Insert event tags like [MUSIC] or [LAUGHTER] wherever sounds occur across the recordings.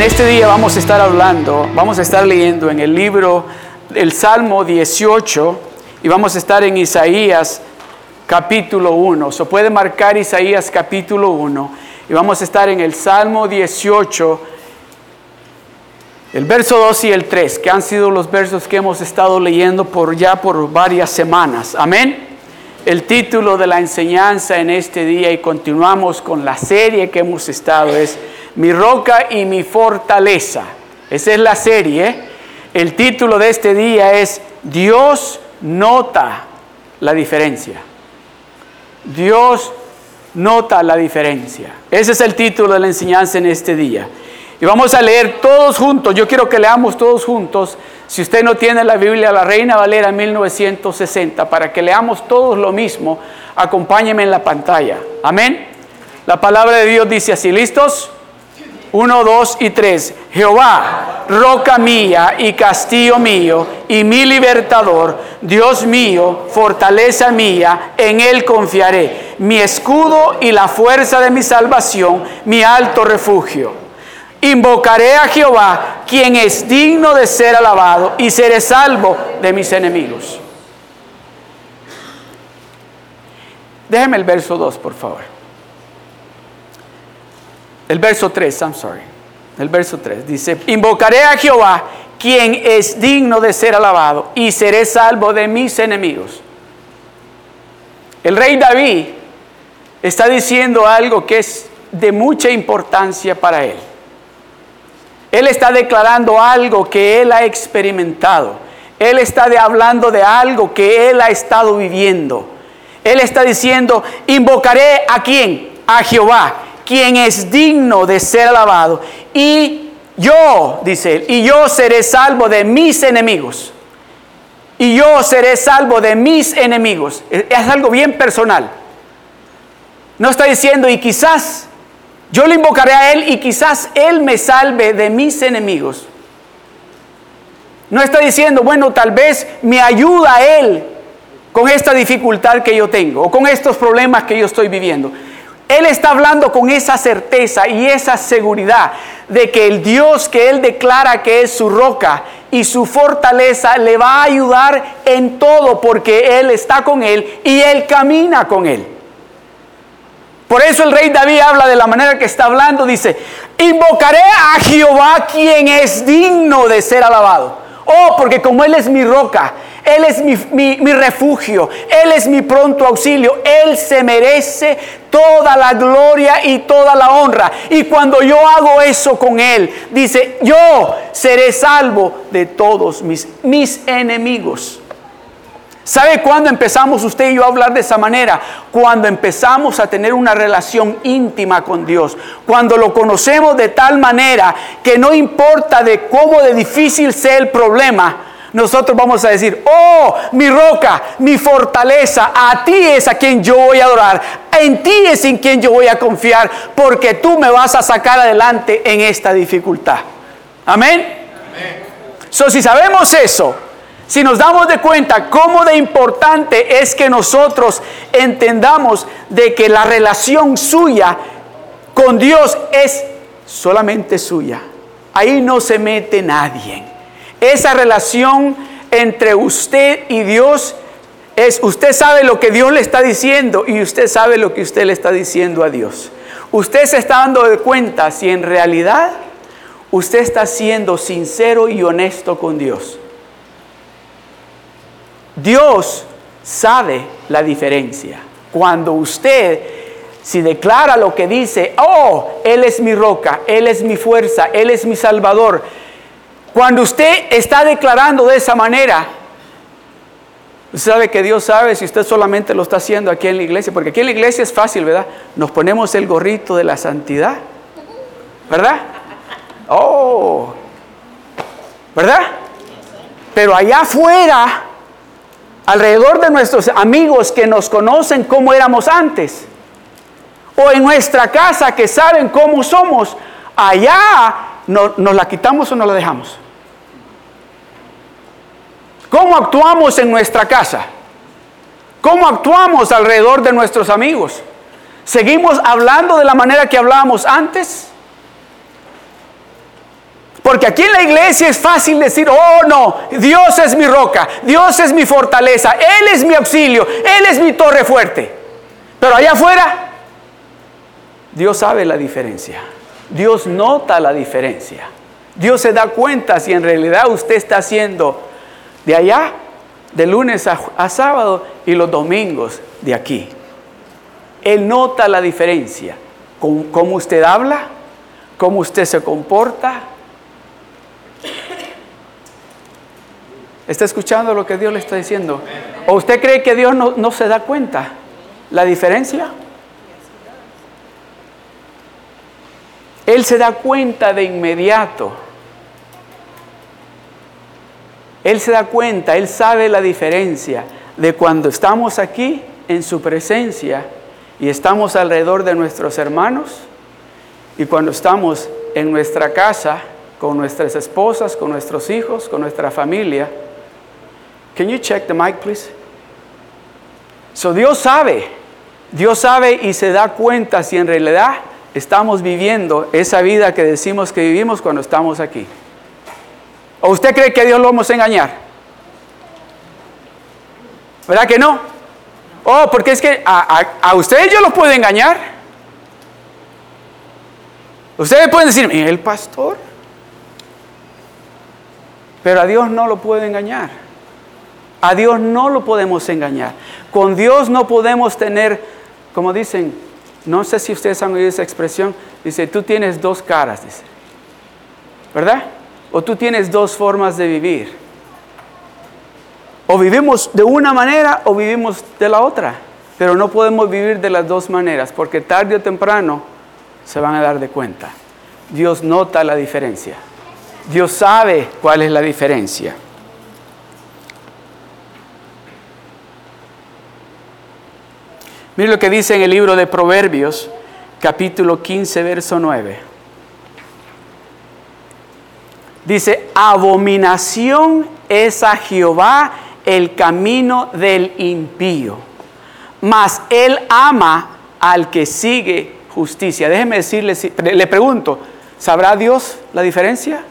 En este día vamos a estar hablando, vamos a estar leyendo en el libro del Salmo 18 y vamos a estar en Isaías capítulo 1. Se puede marcar Isaías capítulo 1 y vamos a estar en el Salmo 18, el verso 2 y el 3, que han sido los versos que hemos estado leyendo por ya por varias semanas. Amén. El título de la enseñanza en este día y continuamos con la serie que hemos estado es Mi roca y mi fortaleza. Esa es la serie. El título de este día es Dios nota la diferencia. Dios nota la diferencia. Ese es el título de la enseñanza en este día. Y vamos a leer todos juntos. Yo quiero que leamos todos juntos. Si usted no tiene la Biblia, la Reina Valera 1960, para que leamos todos lo mismo, acompáñeme en la pantalla. Amén. La palabra de Dios dice así, ¿listos? Uno, dos y tres. Jehová, roca mía y castillo mío y mi libertador, Dios mío, fortaleza mía, en él confiaré. Mi escudo y la fuerza de mi salvación, mi alto refugio. Invocaré a Jehová, quien es digno de ser alabado, y seré salvo de mis enemigos. Déjeme el verso 2, por favor. El verso 3, I'm sorry. El verso 3 dice, invocaré a Jehová, quien es digno de ser alabado, y seré salvo de mis enemigos. El rey David está diciendo algo que es de mucha importancia para él. Él está declarando algo que él ha experimentado. Él está hablando de algo que él ha estado viviendo. Él está diciendo, invocaré a quién? A Jehová quien es digno de ser alabado. Y yo, dice él, y yo seré salvo de mis enemigos. Y yo seré salvo de mis enemigos. Es algo bien personal. No está diciendo, y quizás yo le invocaré a Él y quizás Él me salve de mis enemigos. No está diciendo, bueno, tal vez me ayuda Él con esta dificultad que yo tengo o con estos problemas que yo estoy viviendo. Él está hablando con esa certeza y esa seguridad de que el Dios que Él declara que es su roca y su fortaleza le va a ayudar en todo porque Él está con Él y Él camina con Él. Por eso el rey David habla de la manera que está hablando, dice, invocaré a Jehová quien es digno de ser alabado. Oh, porque como Él es mi roca, Él es mi, refugio, Él es mi pronto auxilio, Él se merece toda la gloria y toda la honra. Y cuando yo hago eso con Él, dice, yo seré salvo de todos mis, mis enemigos. ¿Sabe cuándo empezamos usted y yo a hablar de esa manera? Cuando empezamos a tener una relación íntima con Dios. Cuando lo conocemos de tal manera que no importa de cómo de difícil sea el problema, nosotros vamos a decir, oh, mi roca, mi fortaleza, a ti es a quien yo voy a adorar, en ti es en quien yo voy a confiar, porque tú me vas a sacar adelante en esta dificultad. Amén. Amén. So, si sabemos eso, si nos damos de cuenta cómo de importante es que nosotros entendamos de que la relación suya con Dios es solamente suya. Ahí no se mete nadie. Esa relación entre usted y Dios es, usted sabe lo que Dios le está diciendo y usted sabe lo que usted le está diciendo a Dios. Usted se está dando de cuenta si en realidad usted está siendo sincero y honesto con Dios. Dios sabe la diferencia. Cuando usted, si declara lo que dice, oh, Él es mi roca, Él es mi fuerza, Él es mi salvador. Cuando usted está declarando de esa manera, usted sabe que Dios sabe si usted solamente lo está haciendo aquí en la iglesia, porque aquí en la iglesia es fácil, ¿verdad? Nos ponemos el gorrito de la santidad, ¿verdad? Oh, ¿verdad? Pero allá afuera alrededor de nuestros amigos que nos conocen como éramos antes, o en nuestra casa que saben cómo somos, allá no, nos la quitamos o no la dejamos. ¿Cómo actuamos en nuestra casa? ¿Cómo actuamos alrededor de nuestros amigos? ¿Seguimos hablando de la manera que hablábamos antes? Porque aquí en la iglesia es fácil decir, oh no, Dios es mi roca, Dios es mi fortaleza, Él es mi auxilio, Él es mi torre fuerte. Pero allá afuera, Dios sabe la diferencia. Dios nota la diferencia. Dios se da cuenta si en realidad usted está haciendo de allá, de lunes a, sábado y los domingos de aquí. Él nota la diferencia. Con cómo usted habla, cómo usted se comporta. ¿Está escuchando lo que Dios le está diciendo? ¿O usted cree que Dios no, se da cuenta la diferencia? Él se da cuenta de inmediato. Él se da cuenta, Él sabe la diferencia de cuando estamos aquí en su presencia y estamos alrededor de nuestros hermanos y cuando estamos en nuestra casa con nuestras esposas, con nuestros hijos, con nuestra familia. Can you check the mic, please? So Dios sabe, Dios sabe y se da cuenta si en realidad estamos viviendo esa vida que decimos que vivimos cuando estamos aquí? ¿O usted cree que Dios lo vamos a engañar? ¿Verdad que no? Oh, porque es que a, a, ustedes yo lo puedo engañar. Ustedes pueden decir, el pastor. Pero a Dios no lo puede engañar. A Dios no lo podemos engañar. Con Dios no podemos tener, como dicen, no sé si ustedes han oído esa expresión. Dice, tú tienes dos caras, dice. ¿Verdad? O tú tienes dos formas de vivir. O vivimos de una manera o vivimos de la otra. Pero no podemos vivir de las dos maneras porque tarde o temprano se van a dar de cuenta. Dios nota la diferencia. Dios sabe cuál es la diferencia. Mire lo que dice en el libro de Proverbios, capítulo 15, verso 9. Dice, abominación es a Jehová el camino del impío, mas él ama al que sigue justicia. Déjeme decirle, le pregunto, ¿sabrá Dios la diferencia?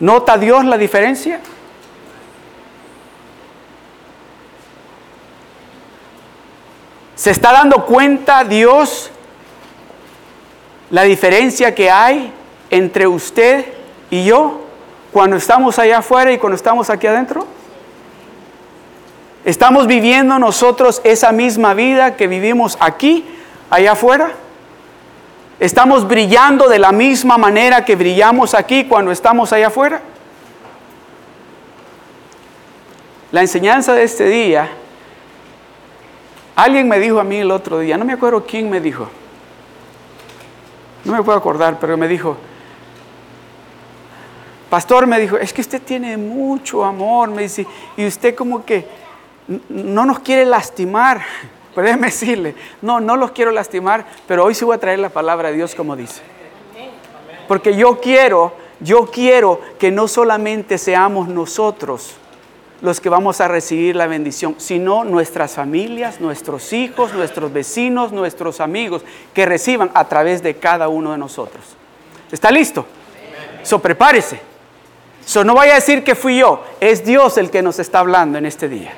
¿Nota Dios la diferencia? ¿Se está dando cuenta Dios la diferencia que hay entre usted y yo cuando estamos allá afuera y cuando estamos aquí adentro? ¿Estamos viviendo nosotros esa misma vida que vivimos aquí, allá afuera? ¿Estamos brillando de la misma manera que brillamos aquí cuando estamos allá afuera? La enseñanza de este día Alguien me dijo a mí el otro día, no me acuerdo quién me dijo, no me puedo acordar, pero me dijo, pastor me dijo, es que usted tiene mucho amor, me dice, y usted como que no nos quiere lastimar. [LAUGHS] Puede decirle, no, no los quiero lastimar, pero hoy sí voy a traer la palabra de Dios como dice. Porque yo quiero, yo quiero que no solamente seamos nosotros los que vamos a recibir la bendición, sino nuestras familias, nuestros hijos, nuestros vecinos, nuestros amigos, que reciban a través de cada uno de nosotros. ¿Está listo? So prepárese. So no vaya a decir que fui yo, es Dios el que nos está hablando en este día.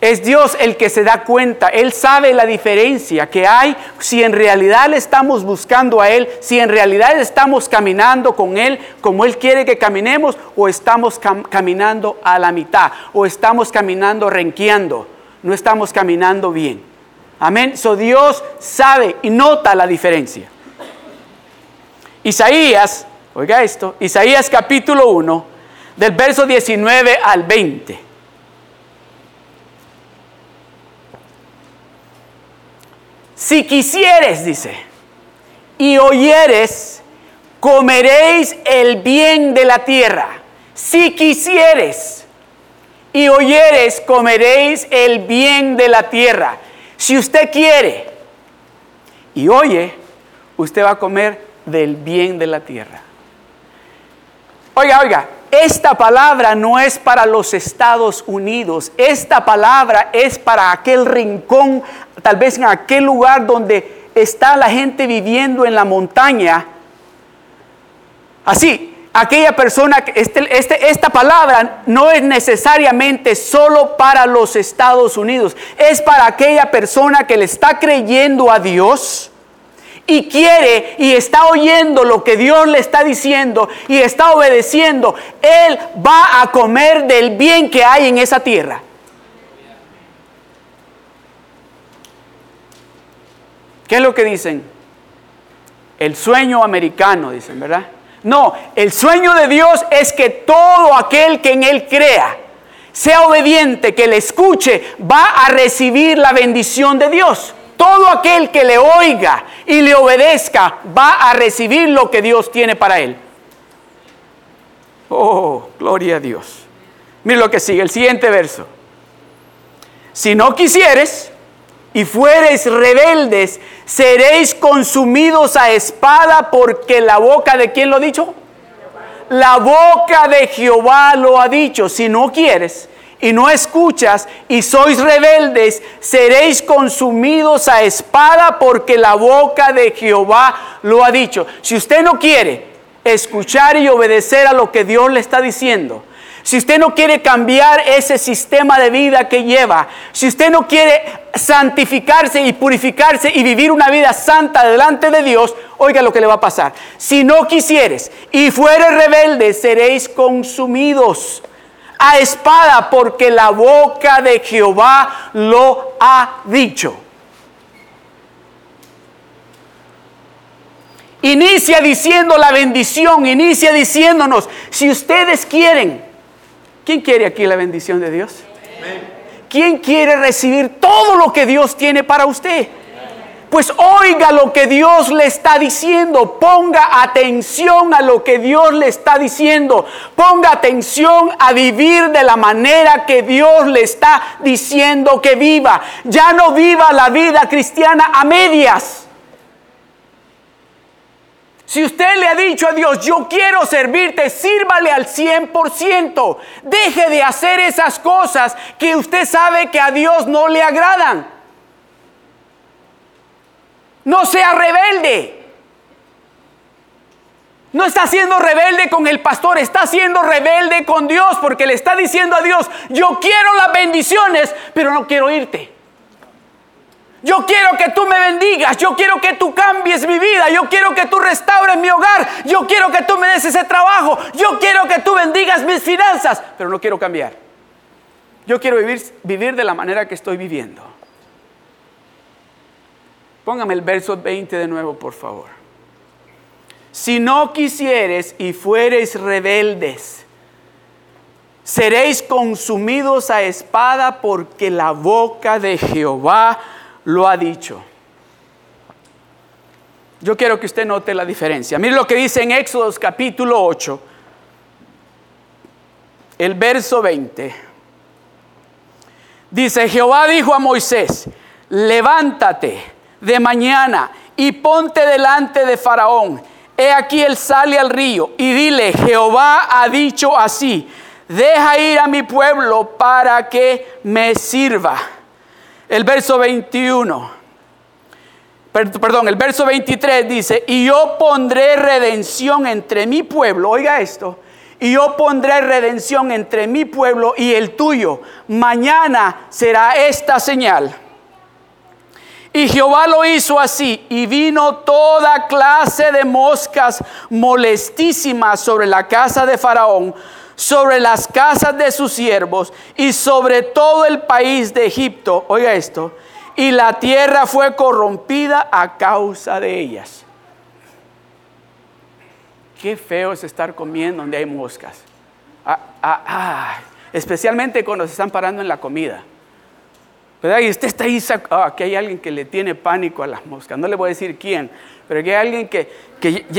Es Dios el que se da cuenta, Él sabe la diferencia que hay si en realidad le estamos buscando a Él, si en realidad estamos caminando con Él como Él quiere que caminemos o estamos caminando a la mitad o estamos caminando renqueando, no estamos caminando bien. Amén. So Dios sabe y nota la diferencia. Isaías, oiga esto, Isaías capítulo 1, del verso 19 al 20. Si quisieres, dice, y oyeres, comeréis el bien de la tierra. Si quisieres y oyeres, comeréis el bien de la tierra. Si usted quiere y oye, usted va a comer del bien de la tierra. Oiga, oiga, esta palabra no es para los Estados Unidos, esta palabra es para aquel rincón, tal vez en aquel lugar donde está la gente viviendo en la montaña. Así, aquella persona, este, este, esta palabra no es necesariamente solo para los Estados Unidos, es para aquella persona que le está creyendo a Dios y quiere y está oyendo lo que Dios le está diciendo y está obedeciendo, Él va a comer del bien que hay en esa tierra. ¿Qué es lo que dicen? El sueño americano, dicen, ¿verdad? No, el sueño de Dios es que todo aquel que en Él crea, sea obediente, que le escuche, va a recibir la bendición de Dios. Todo aquel que le oiga y le obedezca va a recibir lo que Dios tiene para él. Oh, gloria a Dios. Mira lo que sigue, el siguiente verso. Si no quisieres y fuereis rebeldes, seréis consumidos a espada porque la boca de quién lo ha dicho? La boca de Jehová lo ha dicho. Si no quieres y no escuchas y sois rebeldes, seréis consumidos a espada porque la boca de Jehová lo ha dicho. Si usted no quiere escuchar y obedecer a lo que Dios le está diciendo, si usted no quiere cambiar ese sistema de vida que lleva, si usted no quiere santificarse y purificarse y vivir una vida santa delante de Dios, oiga lo que le va a pasar. Si no quisieres y fueres rebelde, seréis consumidos a espada porque la boca de Jehová lo ha dicho. Inicia diciendo la bendición, inicia diciéndonos, si ustedes quieren, ¿quién quiere aquí la bendición de Dios? ¿Quién quiere recibir todo lo que Dios tiene para usted? Pues oiga lo que Dios le está diciendo, ponga atención a lo que Dios le está diciendo, ponga atención a vivir de la manera que Dios le está diciendo que viva. Ya no viva la vida cristiana a medias. Si usted le ha dicho a Dios, yo quiero servirte, sírvale al 100%. Deje de hacer esas cosas que usted sabe que a Dios no le agradan. No sea rebelde. No está siendo rebelde con el pastor, está siendo rebelde con Dios porque le está diciendo a Dios, yo quiero las bendiciones, pero no quiero irte. Yo quiero que tú me bendigas, yo quiero que tú cambies mi vida, yo quiero que tú restaures mi hogar, yo quiero que tú me des ese trabajo, yo quiero que tú bendigas mis finanzas, pero no quiero cambiar. Yo quiero vivir, vivir de la manera que estoy viviendo. Póngame el verso 20 de nuevo, por favor. Si no quisieres y fuereis rebeldes, seréis consumidos a espada porque la boca de Jehová lo ha dicho. Yo quiero que usted note la diferencia. Mire lo que dice en Éxodo capítulo 8, el verso 20. Dice, Jehová dijo a Moisés, levántate de mañana y ponte delante de Faraón. He aquí él sale al río y dile, Jehová ha dicho así, deja ir a mi pueblo para que me sirva. El verso 21, perdón, el verso 23 dice, y yo pondré redención entre mi pueblo, oiga esto, y yo pondré redención entre mi pueblo y el tuyo. Mañana será esta señal y Jehová lo hizo así, y vino toda clase de moscas molestísimas sobre la casa de Faraón, sobre las casas de sus siervos y sobre todo el país de Egipto. Oiga esto, y la tierra fue corrompida a causa de ellas. Qué feo es estar comiendo donde hay moscas. Ah, ah, ah, especialmente cuando se están parando en la comida. ¿Verdad? Y usted está ahí, oh, aquí hay alguien que le tiene pánico a las moscas, no le voy a decir quién, pero aquí hay alguien que,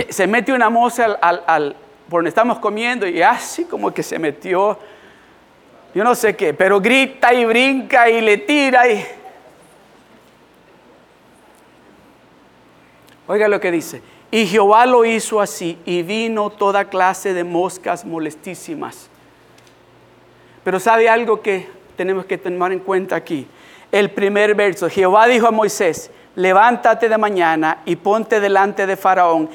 se mete una mosca al, por donde estamos comiendo y así como que se metió, yo no sé qué, pero grita y brinca y le tira. Oiga lo que dice, y Jehová lo hizo así y vino toda clase de moscas molestísimas. Pero ¿sabe algo que tenemos que tomar en cuenta aquí? El primer verso. Jehová dijo a Moisés, levántate de mañana y ponte delante de Faraón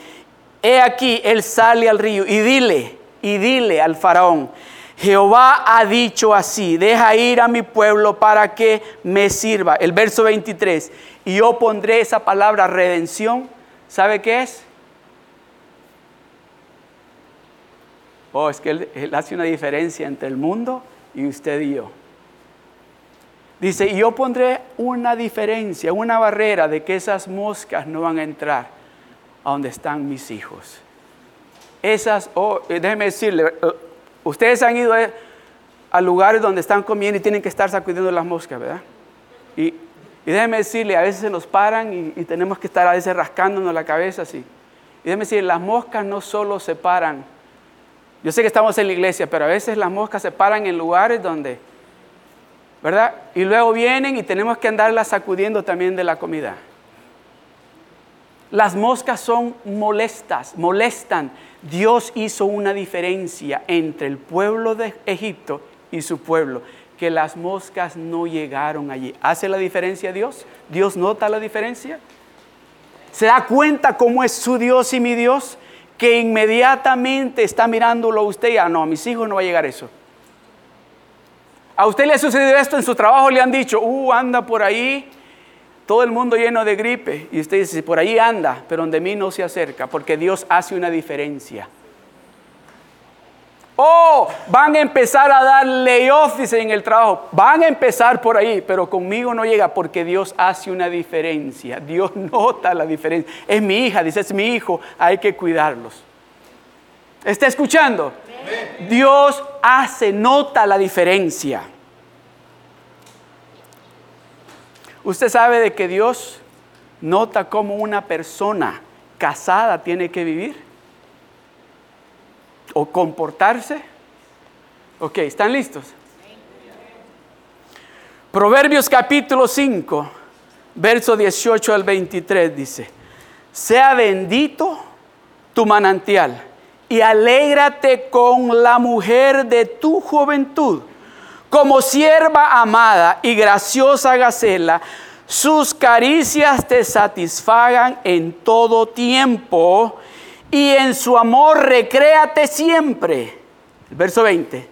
he aquí, él sale al río y dile, y dile al faraón, Jehová ha dicho así, deja ir a mi pueblo para que me sirva. El verso 23, y yo pondré esa palabra redención, ¿sabe qué es? Oh, es que él, hace una diferencia entre el mundo y usted y yo. Dice, y yo pondré una diferencia, una barrera de que esas moscas no van a entrar a donde están mis hijos. Esas, eh, déjeme decirle, eh, ustedes han ido a, lugares donde están comiendo y tienen que estar sacudiendo las moscas, ¿verdad? Y, y déjeme decirle, a veces se nos paran y, tenemos que estar a veces rascándonos la cabeza así. Y déjeme decirle, las moscas no solo se paran yo sé que estamos en la iglesia, pero a veces las moscas se paran en lugares donde, ¿verdad? Y luego vienen y tenemos que andarlas sacudiendo también de la comida. Las moscas son molestas, molestan. Dios hizo una diferencia entre el pueblo de Egipto y su pueblo, que las moscas no llegaron allí. ¿Hace la diferencia Dios? ¿Dios nota la diferencia? ¿Se da cuenta cómo es su Dios y mi Dios? que inmediatamente está mirándolo a usted y, ah, no, a mis hijos no va a llegar eso. A usted le ha sucedido esto en su trabajo, le han dicho, uh, anda por ahí, todo el mundo lleno de gripe. Y usted dice, por ahí anda, pero donde mí no se acerca, porque Dios hace una diferencia. Oh, van a empezar a dar layoffs en el trabajo. Van a empezar por ahí, pero conmigo no llega porque Dios hace una diferencia. Dios [LAUGHS] nota la diferencia. Es mi hija, dice, es mi hijo, hay que cuidarlos. ¿Está escuchando? Dios hace, nota la diferencia. Usted sabe de que Dios nota cómo una persona casada tiene que vivir o comportarse. Ok, ¿están listos? Proverbios capítulo 5, verso 18 al 23 dice, sea bendito tu manantial y alégrate con la mujer de tu juventud, como sierva amada y graciosa gacela, sus caricias te satisfagan en todo tiempo y en su amor recréate siempre. verso 20.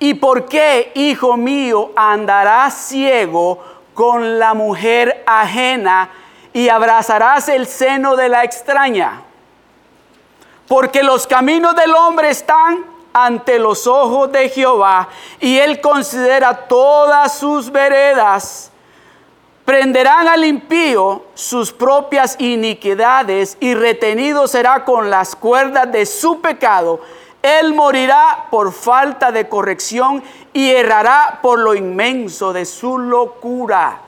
¿Y por qué, hijo mío, andarás ciego con la mujer ajena y abrazarás el seno de la extraña? Porque los caminos del hombre están ante los ojos de Jehová y él considera todas sus veredas. Prenderán al impío sus propias iniquidades y retenido será con las cuerdas de su pecado. Él morirá por falta de corrección y errará por lo inmenso de su locura.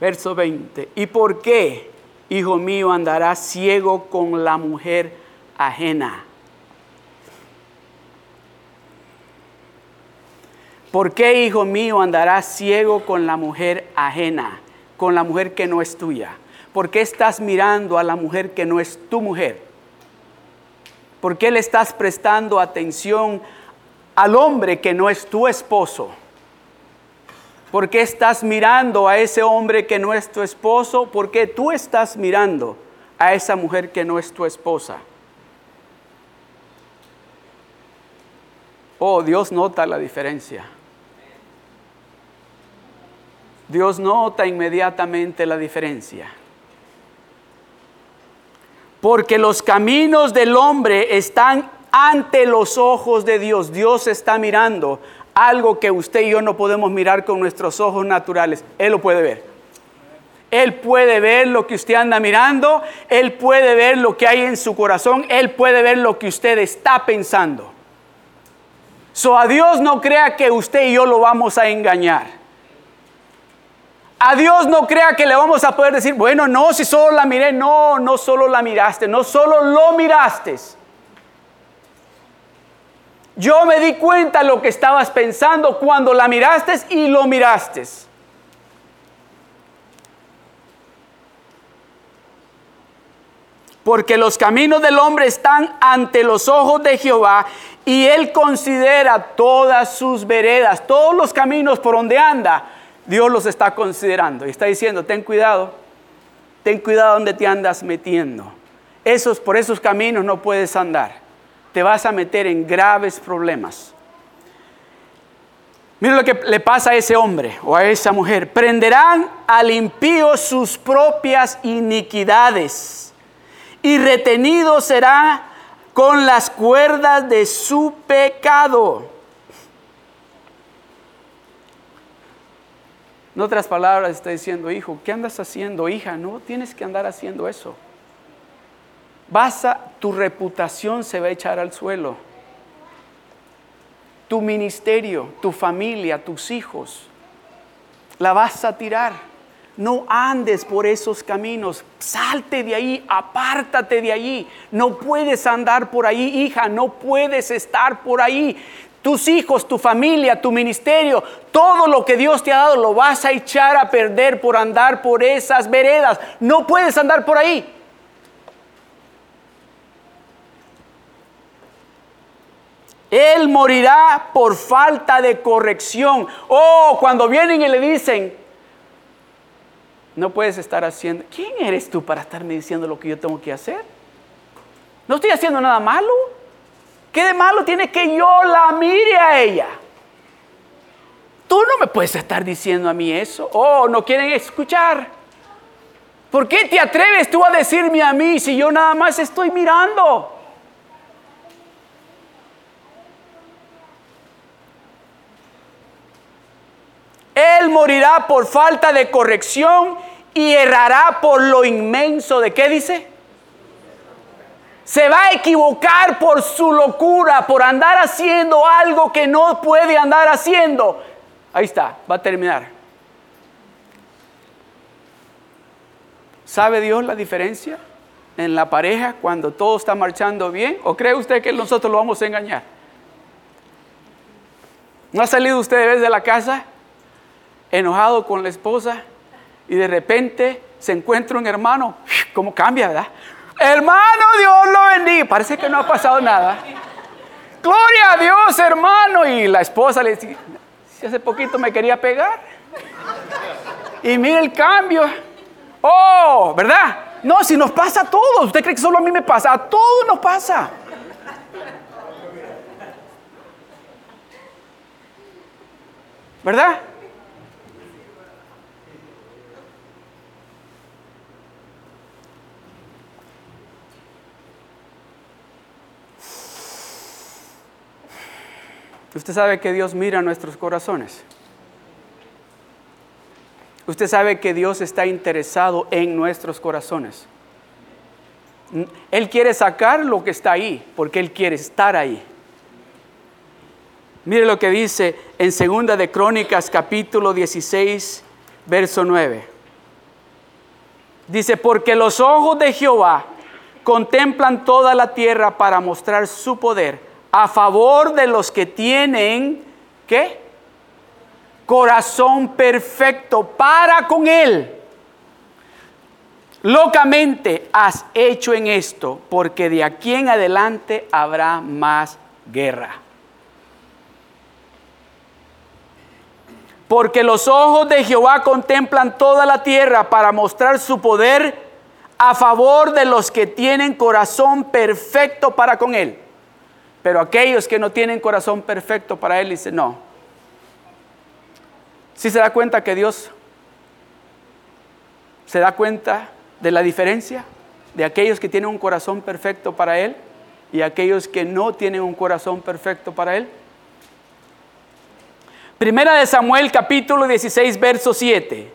Verso 20. ¿Y por qué, hijo mío, andarás ciego con la mujer ajena? ¿Por qué, hijo mío, andarás ciego con la mujer ajena, con la mujer que no es tuya? ¿Por qué estás mirando a la mujer que no es tu mujer? ¿Por qué le estás prestando atención al hombre que no es tu esposo? ¿Por qué estás mirando a ese hombre que no es tu esposo? ¿Por qué tú estás mirando a esa mujer que no es tu esposa? Oh, Dios nota la diferencia. Dios nota inmediatamente la diferencia. Porque los caminos del hombre están ante los ojos de Dios. Dios está mirando algo que usted y yo no podemos mirar con nuestros ojos naturales. Él lo puede ver. Él puede ver lo que usted anda mirando. Él puede ver lo que hay en su corazón. Él puede ver lo que usted está pensando. So a Dios no crea que usted y yo lo vamos a engañar. A Dios no crea que le vamos a poder decir, bueno, no, si solo la miré, no, no solo la miraste, no solo lo miraste. Yo me di cuenta lo que estabas pensando cuando la miraste y lo miraste. Porque los caminos del hombre están ante los ojos de Jehová y él considera todas sus veredas, todos los caminos por donde anda Dios los está considerando y está diciendo, ten cuidado, ten cuidado donde te andas metiendo. Esos, por esos caminos no puedes andar. Te vas a meter en graves problemas. Mira lo que le pasa a ese hombre o a esa mujer. Prenderán al impío sus propias iniquidades y retenido será con las cuerdas de su pecado. En otras palabras está diciendo, hijo, ¿qué andas haciendo, hija? No tienes que andar haciendo eso. Vas a, tu reputación se va a echar al suelo tu ministerio, tu familia, tus hijos, la vas a tirar. No andes por esos caminos, salte de ahí, apártate de ahí. No puedes andar por ahí, hija, no puedes estar por ahí. Tus hijos, tu familia, tu ministerio, todo lo que Dios te ha dado lo vas a echar a perder por andar por esas veredas. No puedes andar por ahí. Él morirá por falta de corrección. Oh, cuando vienen y le dicen, no puedes estar haciendo, ¿quién eres tú para estarme diciendo lo que yo tengo que hacer? No estoy haciendo nada malo. ¿Qué de malo tiene que yo la mire a ella? Tú no me puedes estar diciendo a mí eso. Oh, no quieren escuchar. ¿Por qué te atreves tú a decirme a mí si yo nada más estoy mirando? Él morirá por falta de corrección y errará por lo inmenso de qué dice. Se va a equivocar por su locura, por andar haciendo algo que no puede andar haciendo. Ahí está, va a terminar. ¿Sabe Dios la diferencia en la pareja cuando todo está marchando bien? ¿O cree usted que nosotros lo vamos a engañar? ¿No ha salido usted de la casa enojado con la esposa y de repente se encuentra un hermano, ¿cómo cambia, verdad? Hermano, Dios lo bendiga. Parece que no ha pasado nada. Gloria a Dios, hermano. Y la esposa le dice, si hace poquito me quería pegar. Y mire el cambio. Oh, ¿verdad? No, si nos pasa a todos. ¿Usted cree que solo a mí me pasa? A todos nos pasa. ¿Verdad? Usted sabe que Dios mira nuestros corazones. Usted sabe que Dios está interesado en nuestros corazones. Él quiere sacar lo que está ahí, porque Él quiere estar ahí. Mire lo que dice en Segunda de Crónicas capítulo 16, verso 9. Dice, porque los ojos de Jehová contemplan toda la tierra para mostrar su poder a favor de los que tienen, ¿qué? Corazón perfecto para con Él. Locamente has hecho en esto, porque de aquí en adelante habrá más guerra. Porque los ojos de Jehová contemplan toda la tierra para mostrar su poder a favor de los que tienen corazón perfecto para con Él. Pero aquellos que no tienen corazón perfecto para Él, dice, no. Si se da cuenta que Dios se da cuenta de la diferencia de aquellos que tienen un corazón perfecto para Él y aquellos que no tienen un corazón perfecto para Él. Primera de Samuel capítulo 16, verso 7.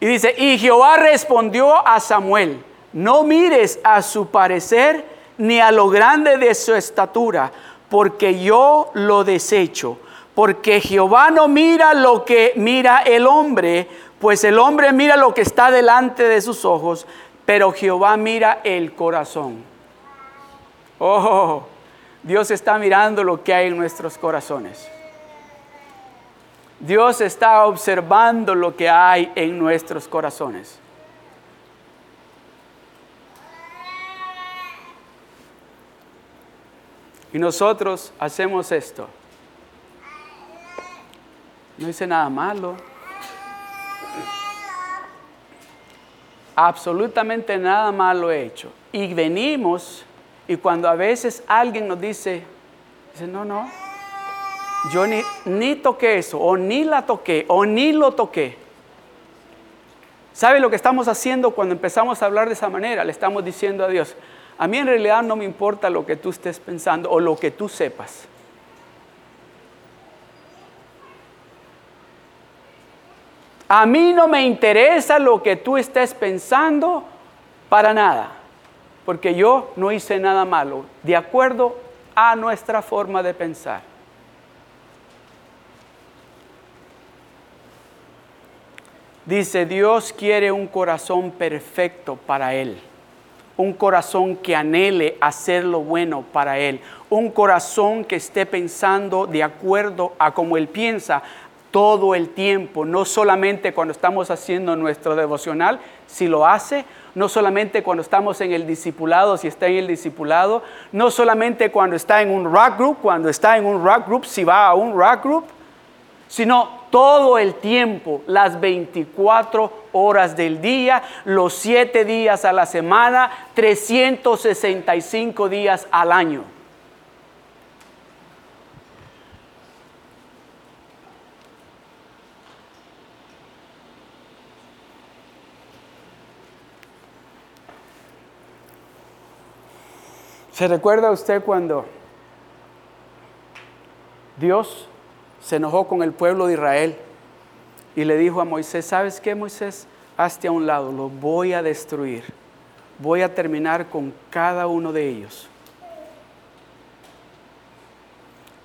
Y dice, y Jehová respondió a Samuel, no mires a su parecer ni a lo grande de su estatura, porque yo lo desecho. Porque Jehová no mira lo que mira el hombre, pues el hombre mira lo que está delante de sus ojos, pero Jehová mira el corazón. Oh, Dios está mirando lo que hay en nuestros corazones. Dios está observando lo que hay en nuestros corazones. Y nosotros hacemos esto. No hice nada malo. absolutamente nada malo he hecho. Y venimos y cuando a veces alguien nos dice, dice, no, no, yo ni, ni toqué eso, o ni la toqué, o ni lo toqué. ¿Sabe lo que estamos haciendo cuando empezamos a hablar de esa manera? Le estamos diciendo a Dios, a mí en realidad no me importa lo que tú estés pensando o lo que tú sepas. A mí no me interesa lo que tú estés pensando para nada, porque yo no hice nada malo, de acuerdo a nuestra forma de pensar. Dice, Dios quiere un corazón perfecto para Él, un corazón que anhele hacer lo bueno para Él, un corazón que esté pensando de acuerdo a como Él piensa, todo el tiempo, no solamente cuando estamos haciendo nuestro devocional, si lo hace, no solamente cuando estamos en el discipulado, si está en el discipulado, no solamente cuando está en un rock group, cuando está en un rock group, si va a un rock group, sino todo el tiempo, las 24 horas del día, los 7 días a la semana, 365 días al año. ¿Se recuerda usted cuando Dios se enojó con el pueblo de Israel y le dijo a Moisés, ¿sabes qué Moisés? Hazte a un lado, lo voy a destruir. Voy a terminar con cada uno de ellos.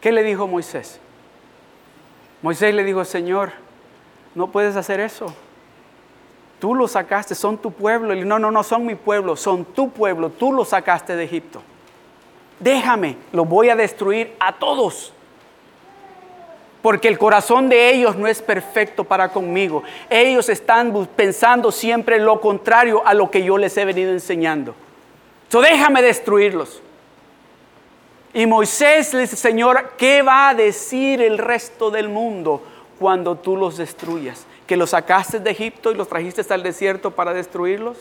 ¿Qué le dijo Moisés? Moisés le dijo, Señor, no puedes hacer eso. Tú lo sacaste, son tu pueblo. no, no, no son mi pueblo, son tu pueblo. Tú lo sacaste de Egipto déjame, lo voy a destruir a todos. Porque el corazón de ellos no es perfecto para conmigo. Ellos están pensando siempre lo contrario a lo que yo les he venido enseñando. So déjame destruirlos. Y Moisés le dice, Señor, ¿qué va a decir el resto del mundo cuando tú los destruyas? ¿Que los sacaste de Egipto y los trajiste al desierto para destruirlos?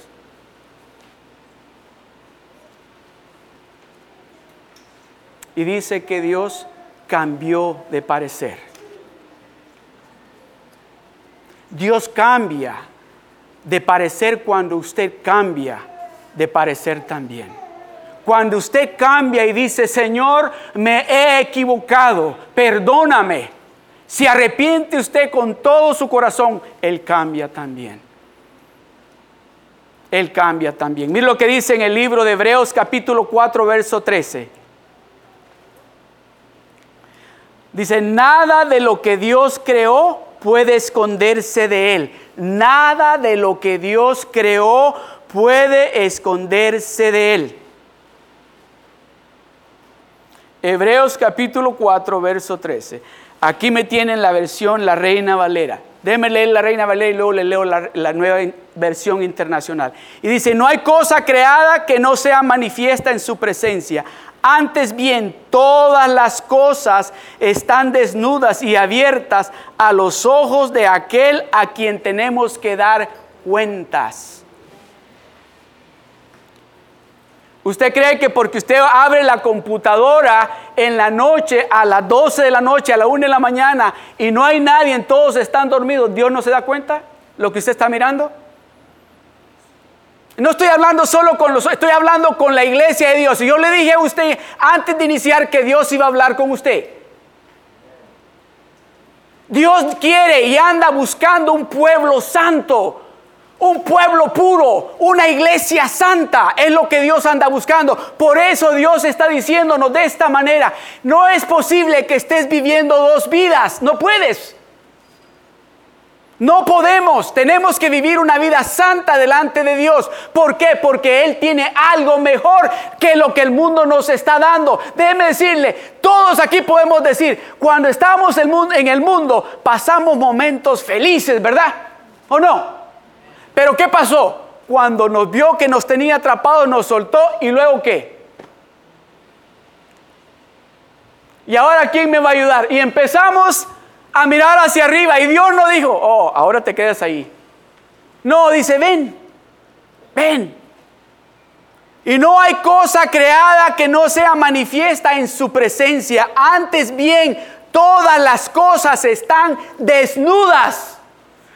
y dice que Dios cambió de parecer. Dios cambia de parecer cuando usted cambia de parecer también. Cuando usted cambia y dice, Señor, me he equivocado, perdóname. Si arrepiente usted con todo su corazón, Él cambia también. Él cambia también. Mire lo que dice en el libro de Hebreos capítulo 4, verso 13. Dice, nada de lo que Dios creó puede esconderse de Él. Nada de lo que Dios creó puede esconderse de Él. Hebreos capítulo 4, verso 13. Aquí me tienen la versión La Reina Valera. Déjeme leer la Reina Valera y luego le leo la, la, nueva versión internacional. Y dice, no hay cosa creada que no sea manifiesta en su presencia. Antes bien, todas las cosas están desnudas y abiertas a los ojos de aquel a quien tenemos que dar cuentas. ¿Usted cree que porque usted abre la computadora en la noche, a las 12 de la noche, a la 1 de la mañana, y no hay nadie, todos están dormidos, Dios no se da cuenta lo que usted está mirando? No estoy hablando solo con los, estoy hablando con la iglesia de Dios. Y yo le dije a usted antes de iniciar que Dios iba a hablar con usted. Dios quiere y anda buscando un pueblo santo, un pueblo puro, una iglesia santa. Es lo que Dios anda buscando. Por eso Dios está diciéndonos de esta manera, no es posible que estés viviendo dos vidas, no puedes. No podemos, tenemos que vivir una vida santa delante de Dios. ¿Por qué? Porque Él tiene algo mejor que lo que el mundo nos está dando. Déjeme decirle, todos aquí podemos decir, cuando estamos en el mundo pasamos momentos felices, ¿verdad? ¿O no? Pero ¿qué pasó? Cuando nos vio que nos tenía atrapados, nos soltó y luego ¿qué? ¿Y ahora quién me va a ayudar? Y empezamos a mirar hacia arriba y Dios no dijo, oh, ahora te quedas ahí. No, dice, ven, ven. Y no hay cosa creada que no sea manifiesta en su presencia. Antes bien, todas las cosas están desnudas.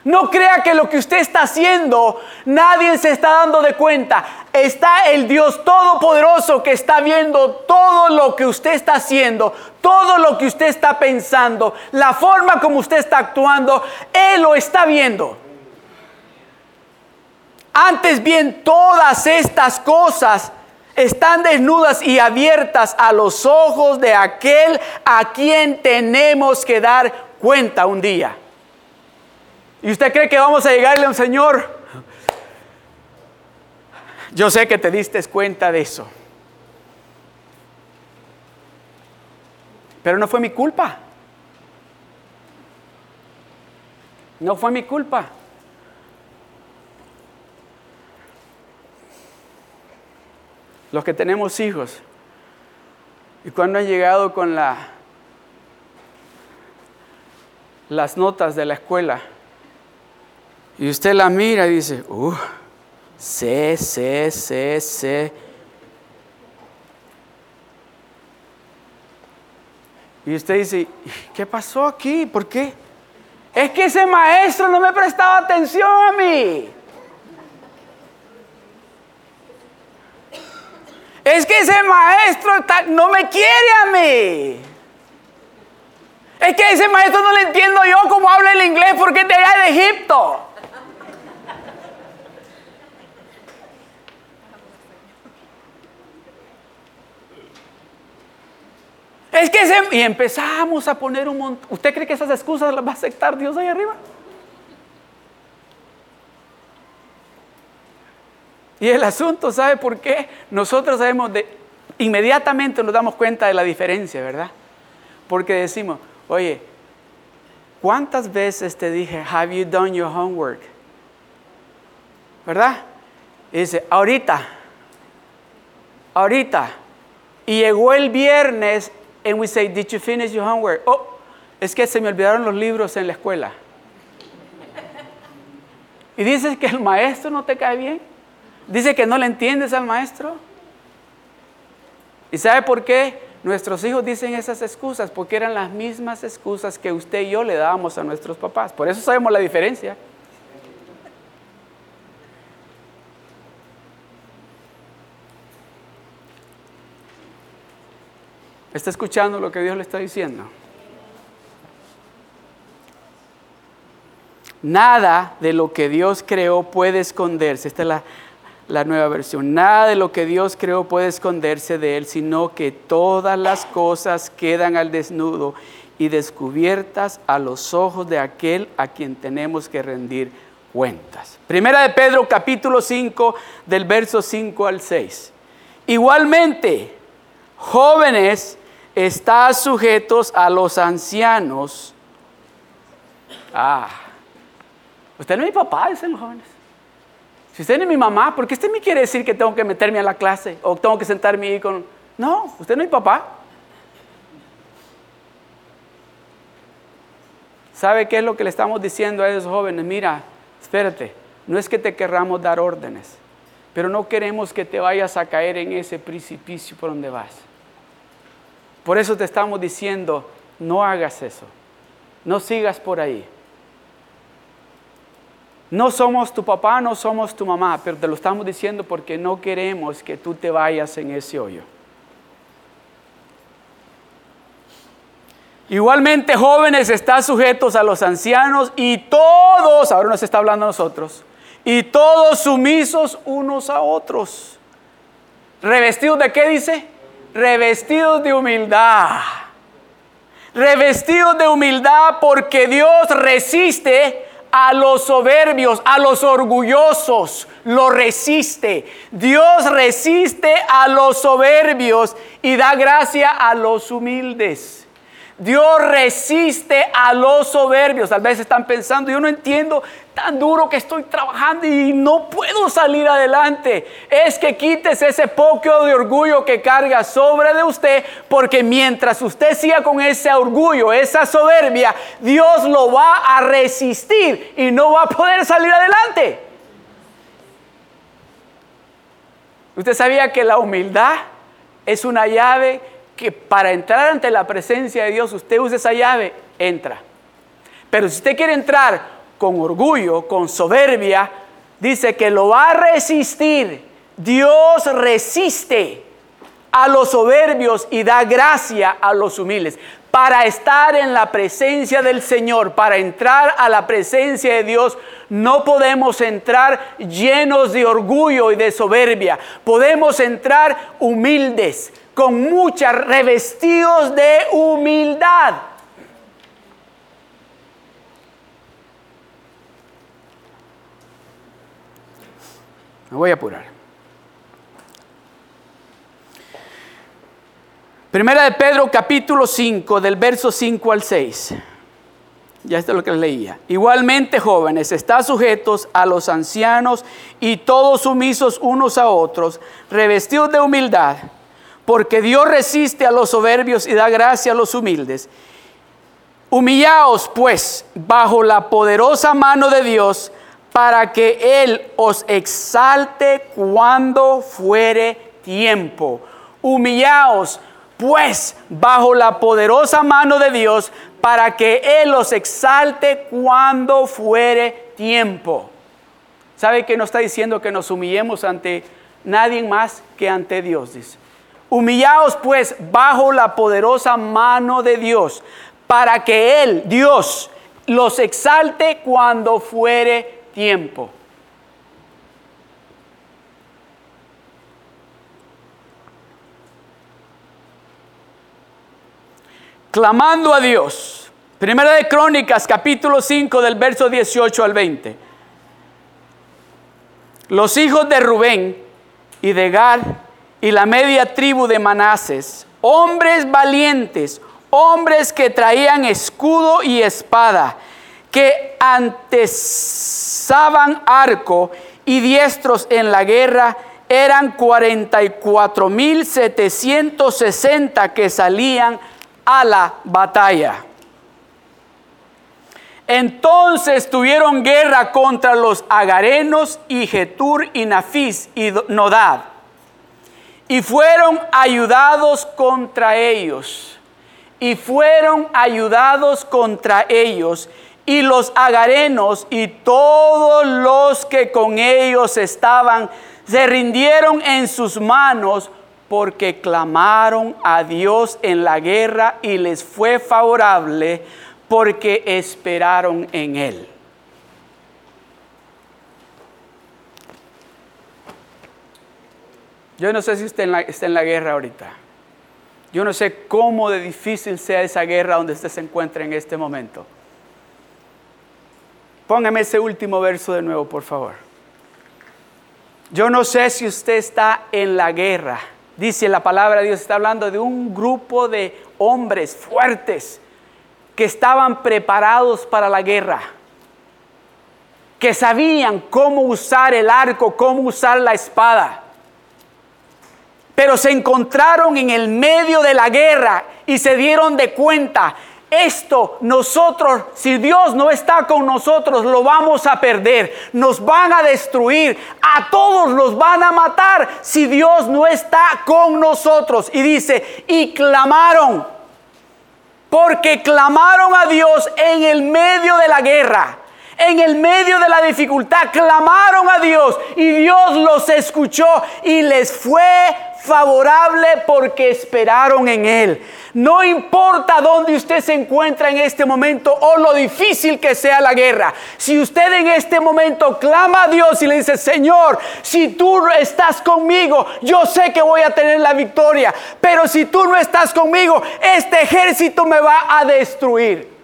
No crea que lo que usted está haciendo, nadie se está dando de cuenta. Está el Dios Todopoderoso que está viendo todo lo que usted está haciendo, todo lo que usted está pensando, la forma como usted está actuando. Él lo está viendo. Antes bien, todas estas cosas están desnudas y abiertas a los ojos de aquel a quien tenemos que dar cuenta un día. ¿Y usted cree que vamos a llegarle a un Señor? Yo sé que te diste cuenta de eso. Pero no fue mi culpa. No fue mi culpa. Los que tenemos hijos. Y cuando han llegado con la, las notas de la escuela, y usted la mira y dice, uh, C, C, C, C. Y usted dice, ¿qué pasó aquí? ¿Por qué? Es que ese maestro no me prestaba atención a mí. Es que ese maestro no me quiere a mí. Es que ese maestro no le entiendo yo cómo habla el inglés porque es de allá de Egipto. Es que se... Y empezamos a poner un montón... ¿Usted cree que esas excusas las va a aceptar Dios ahí arriba? Y el asunto, ¿sabe por qué? Nosotros sabemos de... Inmediatamente nos damos cuenta de la diferencia, ¿verdad? Porque decimos, oye, ¿cuántas veces te dije, have you done your homework? ¿Verdad? Y dice, ahorita, ahorita. Y llegó el viernes and we say, Did you finish your homework? Oh, es que se me olvidaron los libros en la escuela. Y dices que el maestro no te cae bien. Dice que no le entiendes al maestro. ¿Y sabe por qué? Nuestros hijos dicen esas excusas porque eran las mismas excusas que usted y yo le dábamos a nuestros papás. Por eso sabemos la diferencia. ¿Está escuchando lo que Dios le está diciendo? Nada de lo que Dios creó puede esconderse. Esta es la, la, nueva versión. Nada de lo que Dios creó puede esconderse de Él, sino que todas las cosas quedan al desnudo y descubiertas a los ojos de aquel a quien tenemos que rendir cuentas. Primera de Pedro capítulo 5 del verso 5 al 6. Igualmente, jóvenes, está sujetos a los ancianos. Ah, usted no es mi papá, dicen los jóvenes. Si usted no es mi mamá, ¿por qué usted me quiere decir que tengo que meterme a la clase o tengo que sentarme ahí con... No, usted no es mi papá. ¿Sabe qué es lo que le estamos diciendo a esos jóvenes? Mira, espérate, no es que te querramos dar órdenes, pero no queremos que te vayas a caer en ese precipicio por donde vas. Por eso te estamos diciendo, no hagas eso. No sigas por ahí. No somos tu papá, no somos tu mamá, pero te lo estamos diciendo porque no queremos que tú te vayas en ese hoyo. Igualmente jóvenes están sujetos a los ancianos y todos, ahora nos está hablando a nosotros, y todos sumisos unos a otros. ¿Revestidos de qué dice? Revestidos de humildad. Revestidos de humildad porque Dios resiste a los soberbios, a los orgullosos, lo resiste. Dios resiste a los soberbios y da gracia a los humildes. Dios resiste a los soberbios. Tal vez están pensando, yo no entiendo tan duro que estoy trabajando y no puedo salir adelante. Es que quites ese poco de orgullo que carga sobre de usted, porque mientras usted siga con ese orgullo, esa soberbia, Dios lo va a resistir y no va a poder salir adelante. Usted sabía que la humildad es una llave que para entrar ante la presencia de Dios, usted usa esa llave, entra. Pero si usted quiere entrar con orgullo, con soberbia, dice que lo va a resistir. Dios resiste a los soberbios y da gracia a los humildes. Para estar en la presencia del Señor, para entrar a la presencia de Dios, no podemos entrar llenos de orgullo y de soberbia. Podemos entrar humildes, con muchas revestidos de humildad. Me voy a apurar. Primera de Pedro capítulo 5 del verso 5 al 6. Ya esto es lo que leía. Igualmente, jóvenes, está sujetos a los ancianos y todos sumisos unos a otros, revestidos de humildad, porque Dios resiste a los soberbios y da gracia a los humildes. Humillaos, pues, bajo la poderosa mano de Dios, para que Él os exalte cuando fuere tiempo. Humillaos pues bajo la poderosa mano de Dios para que Él los exalte cuando fuere tiempo. ¿Sabe que no está diciendo que nos humillemos ante nadie más que ante Dios? Dice. Humillaos pues bajo la poderosa mano de Dios para que Él, Dios, los exalte cuando fuere tiempo. clamando a Dios. Primera de Crónicas, capítulo 5, del verso 18 al 20. Los hijos de Rubén y de Gad y la media tribu de Manases, hombres valientes, hombres que traían escudo y espada, que antesaban arco y diestros en la guerra, eran 44.760 que salían a la batalla. Entonces tuvieron guerra contra los agarenos y Getur y Nafis y Nodad. Y fueron ayudados contra ellos. Y fueron ayudados contra ellos. Y los agarenos y todos los que con ellos estaban se rindieron en sus manos porque clamaron a Dios en la guerra y les fue favorable porque esperaron en Él. Yo no sé si usted está en la guerra ahorita. Yo no sé cómo de difícil sea esa guerra donde usted se encuentra en este momento. Póngame ese último verso de nuevo, por favor. Yo no sé si usted está en la guerra Dice la palabra de Dios, está hablando de un grupo de hombres fuertes que estaban preparados para la guerra, que sabían cómo usar el arco, cómo usar la espada. Pero se encontraron en el medio de la guerra y se dieron de cuenta esto nosotros, si Dios no está con nosotros, lo vamos a perder. Nos van a destruir. A todos los van a matar si Dios no está con nosotros. Y dice, y clamaron. Porque clamaron a Dios en el medio de la guerra. En el medio de la dificultad clamaron a Dios y Dios los escuchó y les fue favorable porque esperaron en Él. No importa dónde usted se encuentra en este momento o lo difícil que sea la guerra. Si usted en este momento clama a Dios y le dice, Señor, si tú estás conmigo, yo sé que voy a tener la victoria. Pero si tú no estás conmigo, este ejército me va a destruir.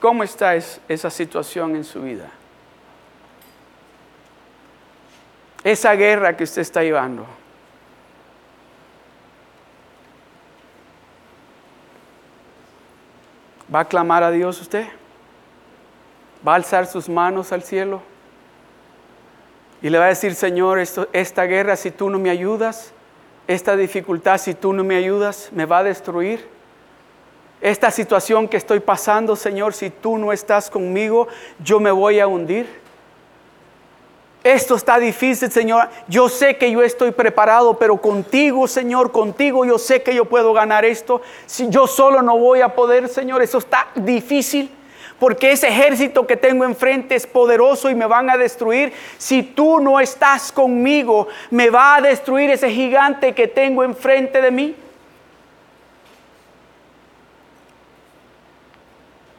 ¿Cómo está esa situación en su vida? Esa guerra que usted está llevando. ¿Va a clamar a Dios usted? ¿Va a alzar sus manos al cielo? Y le va a decir, Señor, esta guerra si tú no me ayudas, esta dificultad si tú no me ayudas, me va a destruir. Esta situación que estoy pasando, Señor, si tú no estás conmigo, yo me voy a hundir. Esto está difícil, Señor. Yo sé que yo estoy preparado, pero contigo, Señor, contigo yo sé que yo puedo ganar esto. Si yo solo no voy a poder, Señor, eso está difícil. Porque ese ejército que tengo enfrente es poderoso y me van a destruir. Si tú no estás conmigo, me va a destruir ese gigante que tengo enfrente de mí.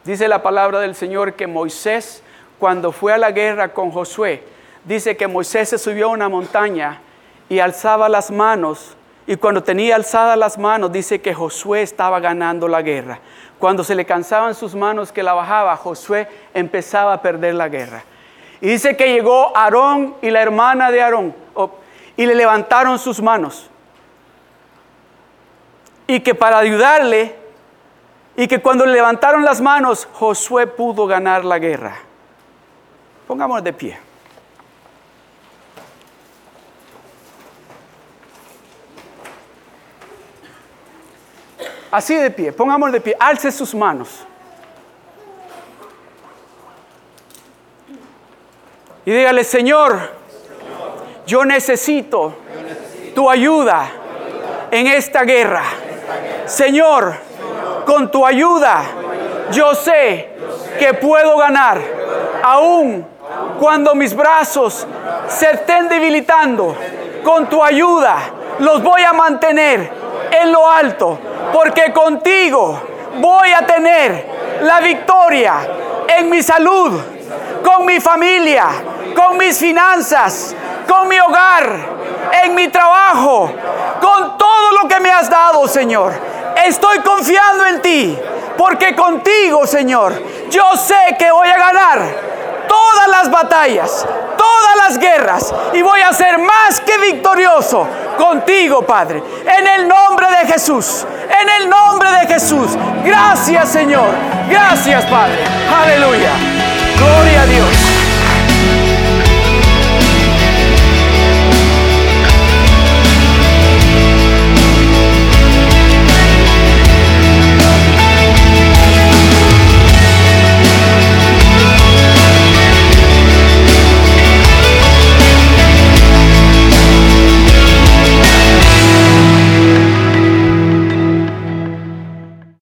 Dice la palabra del Señor que Moisés, cuando fue a la guerra con Josué, dice que Moisés se subió a una montaña y alzaba las manos. Y cuando tenía alzadas las manos, dice que Josué estaba ganando la guerra. Cuando se le cansaban sus manos que la bajaba, Josué empezaba a perder la guerra. Y dice que llegó Aarón y la hermana de Aarón y le levantaron sus manos. Y que para ayudarle y que cuando le levantaron las manos, Josué pudo ganar la guerra. Pongámonos de pie. Así de pie, pongámonos de pie, alce sus manos. Y dígale, Señor, yo necesito tu ayuda en esta guerra. Señor, con tu ayuda, yo sé que puedo ganar, aún cuando mis brazos se estén debilitando. Con tu ayuda los voy a mantener en lo alto, porque contigo voy a tener la victoria en mi salud, con mi familia, con mis finanzas, con mi hogar, en mi trabajo, con todo lo que me has dado, Señor. Estoy confiando en ti, porque contigo, Señor, yo sé que voy a ganar todas las batallas, todas las guerras y voy a ser más que victorioso contigo, Padre. En el nombre de Jesús, en el nombre de Jesús. Gracias, Señor. Gracias, Padre. Aleluya. Gloria a Dios.